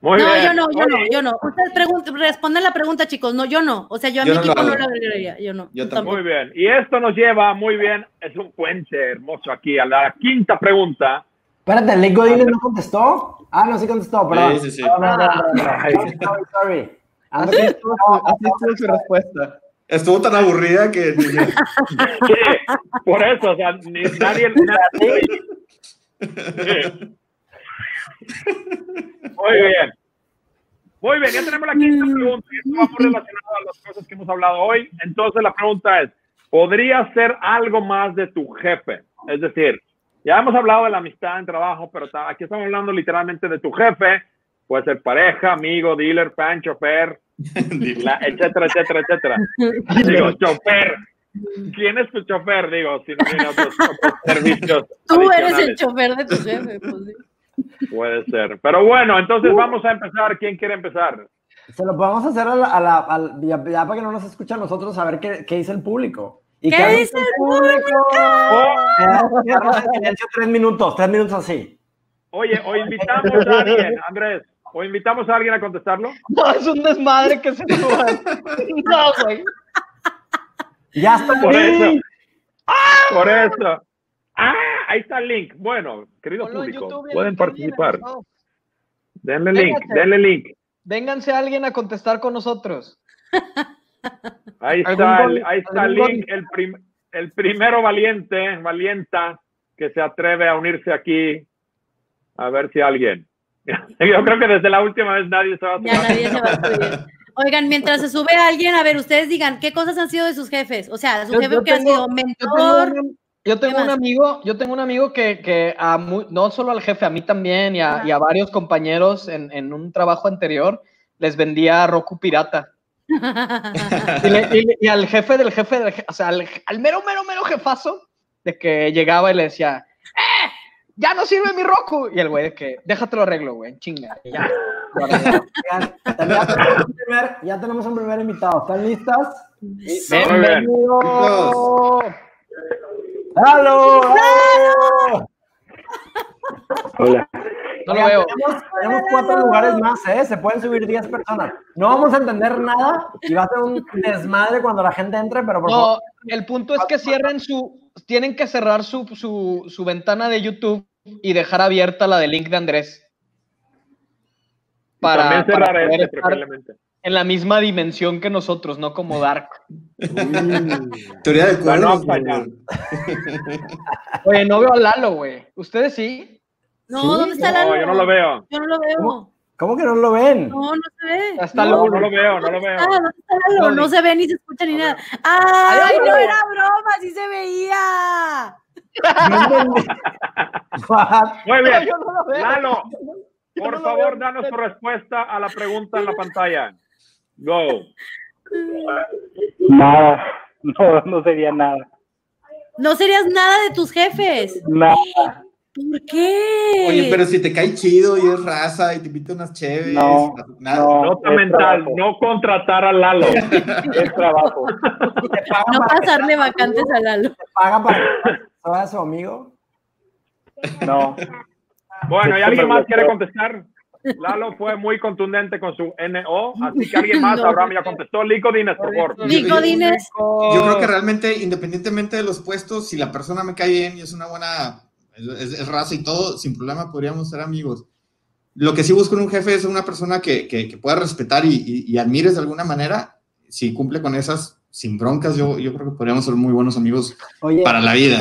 Muy no, bien. yo no, yo no, yo no. Ustedes respondan la pregunta, chicos. No, yo no. O sea, yo a Yo mi no lo equipo no lo agregaría. Yo no. Yo tampoco. Muy bien. Y esto nos lleva muy bien, es un puente hermoso aquí, a la quinta pregunta. Espérate, ¿Lake Godínez no contestó? Ah, no, sí contestó, perdón. Sí, sí, sí. No, no, no, no, no. Ay. Sorry, así estuvo su respuesta. Estuvo tan aburrida que. Sí, por eso, o sea, ni, nadie. nadie- Sí. Muy bien. Muy bien, ya tenemos la quinta pregunta y esto va muy relacionado a las cosas que hemos hablado hoy. Entonces la pregunta es, ¿podría ser algo más de tu jefe? Es decir, ya hemos hablado de la amistad en trabajo, pero aquí estamos hablando literalmente de tu jefe. Puede ser pareja, amigo, dealer, pan, chofer, la- etcétera, etcétera, etcétera. Digo, chofer. ¿Quién es tu chofer? Digo, si no tiene otros, otros servicios. Tú eres el chofer de tu jefe. Pues, sí. Puede ser. Pero bueno, entonces vamos a empezar. ¿Quién quiere empezar? Se lo podemos hacer a la, a la- al- ya, ya para que no nos escuche a nosotros, a ver qué, qué dice el público. ¿Y ¿Qué hace dice el público? Oh, en silencio tres minutos, tres minutos así. oye, o invitamos a alguien, Andrés. O invitamos a alguien a contestarlo. No, es un desmadre que se suban. No, güey. Ya está. Por ahí. eso. Por eso. Ah, ahí está el link. Bueno, querido Ponlo público, YouTube pueden participar. viene. Denle link, Véngase. denle link. Vénganse alguien a contestar con nosotros. Ahí ¿Algún está, el, ahí está el link, el, prim- el primero valiente, valienta, que se atreve a unirse aquí. A ver si alguien. Yo creo que desde la última vez nadie se va a Ya nadie se va a subir. Oigan, mientras se sube alguien, a ver, ustedes digan, ¿qué cosas han sido de sus jefes? O sea, su Yo- jefe yo que ha tengo- sido Yo tengo, mentor. un, yo tengo ¿Qué un amigo, yo tengo un amigo que, que a no solo al jefe, a mí también y a, y a varios compañeros en, en un trabajo anterior les vendía Roku pirata. Y, le- y le- y al jefe del jefe del jefe, o sea, al, al mero, mero, mero jefazo, de que llegaba y le decía. ¡Ya no sirve mi Roku! Y el güey de que, déjate lo arreglo, güey, chinga. ya. Ya, tenemos un primer, invitado. ¿Están listas? ¡Bienvenido! ¡Halo! ¡Halo! Hola. No lo veo. Tenemos, tenemos cuatro lugares más, ¿eh? Se pueden subir 10 personas. No vamos a entender nada y va a ser un desmadre cuando la gente entre, pero por No, favor. el punto es que cierren su, tienen que cerrar su, su, su ventana de YouTube y dejar abierta la de link de Andrés. Para, También para cerrar poder este, estar en la misma dimensión que nosotros, no como Dark. Teoría de güey. Oye, no veo a Lalo, güey. ¿Ustedes sí? No, Sí, ¿dónde está No, Lalo? yo no lo veo. Yo no lo veo. ¿Cómo? ¿Cómo que no lo ven? No, no se ve. Está No, no lo veo, no lo veo. Ah, ¿dónde está Lalo? No se ve ni se escucha ni nada. ¡Ay, no era broma! ¡Sí se veía! No? Muy No, bien. yo no lo veo. Lalo, Yo por no lo favor, veo. danos tu respuesta a la pregunta en la pantalla. Go. Nada, no, no sería nada. No serías nada de tus jefes. Nada, ¿Por qué? Oye, pero si te cae chido y es raza y te invita unas chéves. No, nada. no. Nota mental, trabajo, no contratar a Lalo. Es trabajo. ¿Te pagan No pasarle vacantes a Lalo. te pagan para que sea su amigo? No. Bueno, ¿y alguien más quiere contestar? Lalo fue muy contundente con su NO, así que alguien más, No. Abraham ya contestó. Lico Dines, por favor. Nico Dines. Yo creo que realmente, independientemente de los puestos, si la persona me cae bien y es una buena, es, es- es raza y todo, sin problema podríamos ser amigos. Lo que sí busco en un jefe es una persona que, que, que pueda respetar y, y- y admires de alguna manera. Si cumple con esas, sin broncas, yo, yo creo que podríamos ser muy buenos amigos Oye, para la vida.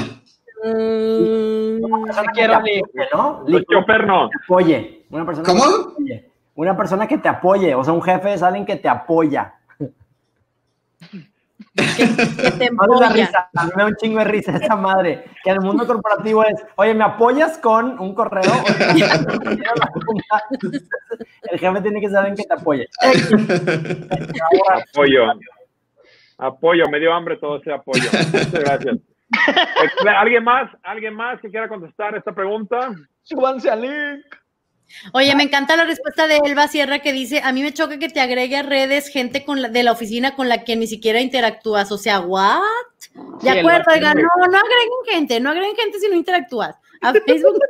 Mm, una persona que quiero te ni- apoye, ¿no? Chofer no. apoye. Una persona ¿Cómo? Que te apoye. Una persona que te apoye. O sea, un jefe es alguien que te apoya. Que, que te empolla. risa, a mí me da un chingo de risa esa madre. Que en el mundo corporativo es, oye, ¿me apoyas con un correo? el jefe tiene que saber en qué te apoye. Apoyo. Apoyo, me dio hambre todo ese apoyo. Muchas gracias. Excel- ¿Alguien más? ¿Alguien más que quiera contestar esta pregunta? Súbanse al link. Oye, me encanta la respuesta de Elba Sierra que dice, a mí me choca que te agregue a redes gente con la- de la oficina con la que ni siquiera interactúas. O sea, ¿what? De Sí, acuerdo, sí. no, no agreguen gente, no agreguen gente si no interactúas. A Facebook,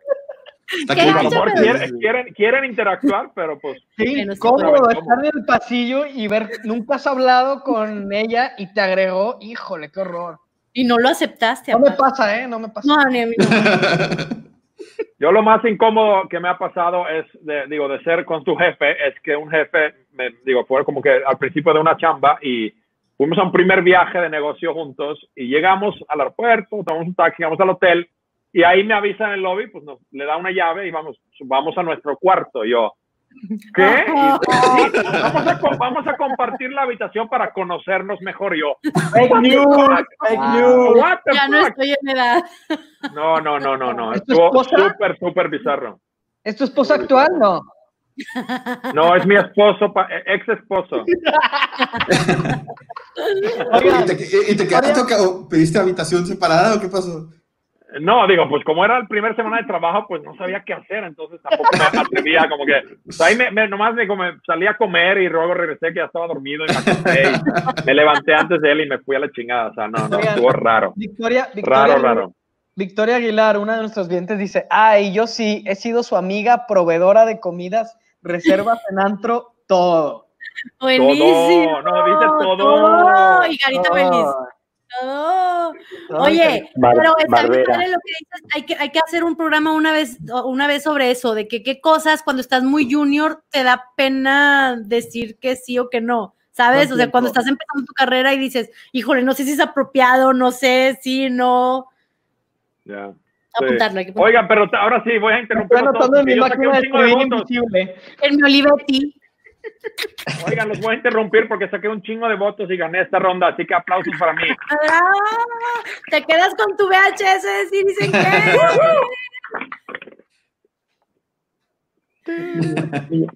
Está ¿Qué A lo gacho, mejor pero- quieren, quieren, quieren interactuar, pero pues Sí, Bueno, sí, cómodo pero- estar en el pasillo y ver, nunca has hablado con ella y te agregó, híjole, qué horror. y no lo aceptaste. No me pasa, ¿eh? No me pasa. No, ni a mí no. yo lo más incómodo que me ha pasado es, de, digo, de ser con tu jefe, es que un jefe, me, digo, fue como que al principio de una chamba y fuimos a un primer viaje de negocio juntos y llegamos al aeropuerto, tomamos un taxi, llegamos al hotel y ahí me avisa en el lobby, pues nos, le da una llave y vamos, vamos a nuestro cuarto. Yo, ¿qué? Y, "Sí, vamos, a, co- vamos a compartir la habitación para conocernos mejor. Yo, Fake news, fake news. Ya no estoy en edad. No, no, no, no, no. ¿Es tu Estuvo súper, súper bizarro. ¿Es tu esposa actual? No. No, es mi esposo, pa- ex esposo. ¿Y te, y te quedaste o pediste habitación separada o qué pasó? No, digo, pues como era el primer semana de trabajo, pues no sabía qué hacer, entonces tampoco me atrevía, como que, pues ahí me, me- nomás me, como salí a comer y luego regresé que ya estaba dormido y me acosté y me levanté antes de él y me fui a la chingada, o sea, no, no, estuvo raro, Victoria, Victoria, raro, raro. Victoria Aguilar, una de nuestros clientes, dice, ay, yo sí, he sido su amiga proveedora de comidas, reservas en antro, todo. Buenísimo. no, dice todo. Todo. Y carita Todo. feliz. Todo. Oye, Bar- pero está bien Barbera. padre lo que dices. Hay que, hay que hacer un programa una vez, una vez sobre eso, de que qué cosas cuando estás muy junior te da pena decir que sí o que no. ¿Sabes? O sea, cuando estás empezando tu carrera y dices, híjole, no sé si es apropiado, no sé si no. Ya. Sí. Apuntarlo. hay que apuntarlo. Oiga, pero ahora sí, voy a Estoy interrumpir. anotando en mi máquina un de escribir invisible. En mi Olivetti. Oigan, los voy a interrumpir porque saqué un chingo de votos y gané esta ronda, así que aplausos para mí. Ah, te quedas con tu VHS de dicen que.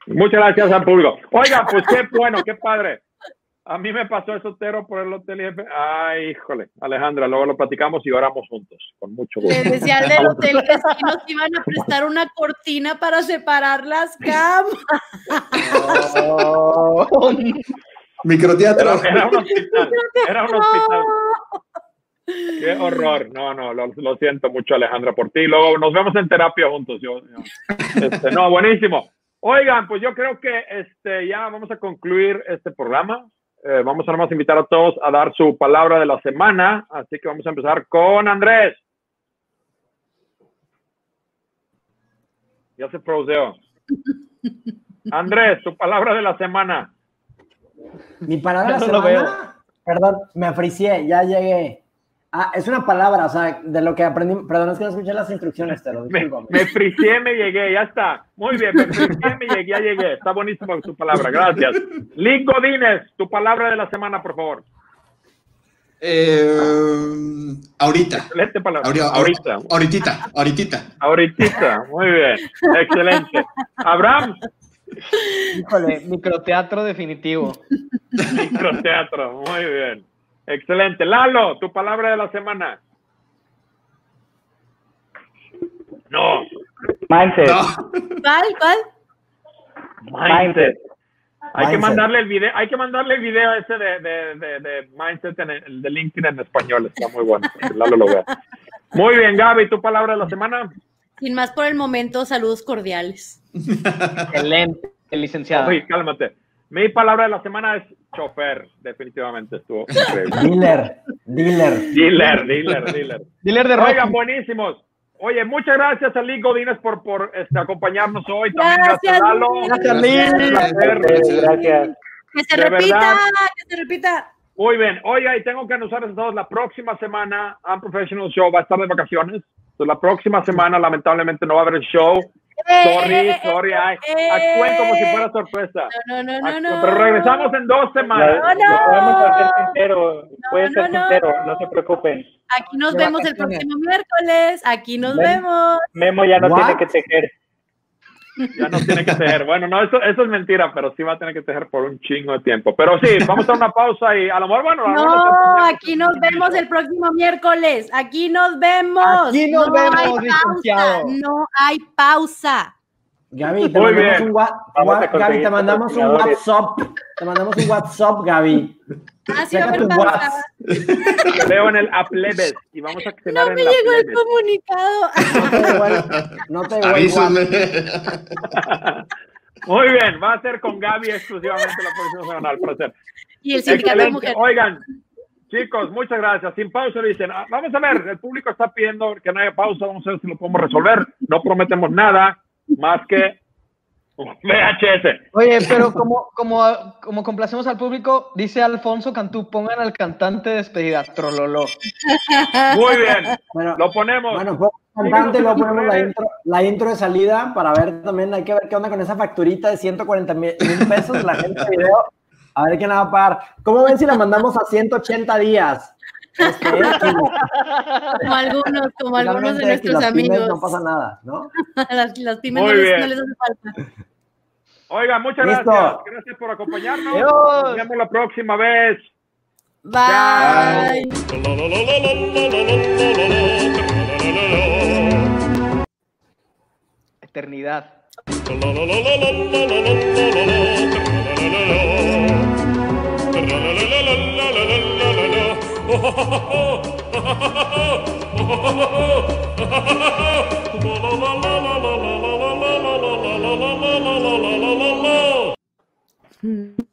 Muchas gracias al público. Oiga, pues qué bueno, qué padre. A mí me pasó eso, Tero, por el hotel IF. Ay, híjole, Alejandra, luego lo platicamos y oramos juntos, con mucho gusto. Les decía al del hotel que sí nos iban a prestar una cortina para separar las camas. Microteatro. Era, era un hospital, era un hospital. Qué horror. No, no, lo, lo siento mucho, Alejandra, por ti. Luego nos vemos en terapia juntos. Yo, yo- este, no, buenísimo. Oigan, pues yo creo que este, ya vamos a concluir este programa. Eh, vamos a nomás invitar a todos a dar su palabra de la semana. Así que vamos a empezar con Andrés. Ya se proseó. Andrés, tu palabra de la semana. Mi palabra de lo semana. Perdón, me fricié, ya llegué. Ah, es una palabra, o sea, de lo que aprendí. Perdón, es que no escuché las instrucciones, te lo Me, disculpo. me fricié, me llegué, ya está. Muy bien, me fricié, me llegué, ya llegué. Está buenísimo tu palabra, gracias. Lick Godínez, tu palabra de la semana, por favor. Eh, ahorita. Excelente palabra. Ahorita. Ahorita. Ahorita. Ahorita. Ahorita. Muy bien. Excelente. Abraham, Híjole, microteatro definitivo. microteatro. Muy bien. Excelente. Lalo, tu palabra de la semana. No. Mindset. No. ¿Cuál? ¿Cuál? Mindset. Hay que mandarle el video, hay que mandarle el video ese de, de, de, de Mindset en el, de LinkedIn en español, está muy bueno, Lalo lo vea. Muy bien, Gaby, tu palabra de la semana. Sin más por el momento, saludos cordiales. Excelente, licenciada. Oye, cálmate. Mi palabra de la semana es chofer, definitivamente estuvo increíble. Dealer, dealer. Dealer, dealer, dealer. Dealer de ropa. Oigan, buenísimos. Oye, muchas gracias a Lick Godínez por, por este, acompañarnos hoy. También Gracias, Lalo. Gracias. Un placer. Gracias. Gracias. Que se De repita, verdad. que se repita. Muy bien. Oiga, y tengo que anunciarles a todos, la próxima semana, Unprofessional Show va a estar de vacaciones. Entonces, la próxima semana, lamentablemente, no va a haber el show. Sorry, Eh, sorry. ay, eh, actúen como si fuera sorpresa. No, no, no, no. Pero regresamos en dos semanas. No, no. Podemos ser sincero, puede no, ser no. sincero, no se preocupen. Aquí nos vemos el próximo miércoles. Aquí nos vemos. Memo ya no What? tiene que tejer. Ya no tiene que tejer. Bueno, no, eso, eso es mentira, pero sí va a tener que tejer por un chingo de tiempo. Pero sí, vamos a una pausa y a lo mejor, bueno, a lo mejor No, tenemos- aquí nos vemos el próximo miércoles. Aquí nos vemos. Aquí nos no vemos, hay pausa. No hay pausa. Gaby, te Muy mandamos bien. un wa- wa- Gaby, te mandamos un. WhatsApp. Te mandamos un WhatsApp, Gaby. Ah, sí, va a Saca haber tu pausa. WhatsApp. Te veo en el Aplebes y vamos a cenar No en me la llegó el comunicado. No te no el Avísame. Muy bien, va a ser con Gaby exclusivamente la próxima semana, al parecer. Y el sindicato de mujeres. Oigan, chicos, muchas gracias. Sin pausa dicen, ah, vamos a ver, el público está pidiendo que no haya pausa, vamos a ver si lo podemos resolver. No prometemos nada más que VHS. Oye, pero como, como, como complacemos al público, dice Alfonso Cantú, pongan al cantante de despedida, Trololo. Muy bien, Bueno, lo ponemos. bueno, pongo cantante, luego ponemos la intro, la intro de salida para ver también, hay que ver qué onda con esa facturita de 140 mil pesos, la gente de video, a ver quién la va a pagar. ¿Cómo ven si la mandamos a 180 días? Este, Como algunos, como algunos de nuestros las pymes amigos. No pasa nada, ¿no? las, las pymes no les, bien. no les hace falta. Oigan, muchas Listo. gracias. Gracias por acompañarnos. Adiós. Nos vemos la próxima vez. Bye. Eternidad. la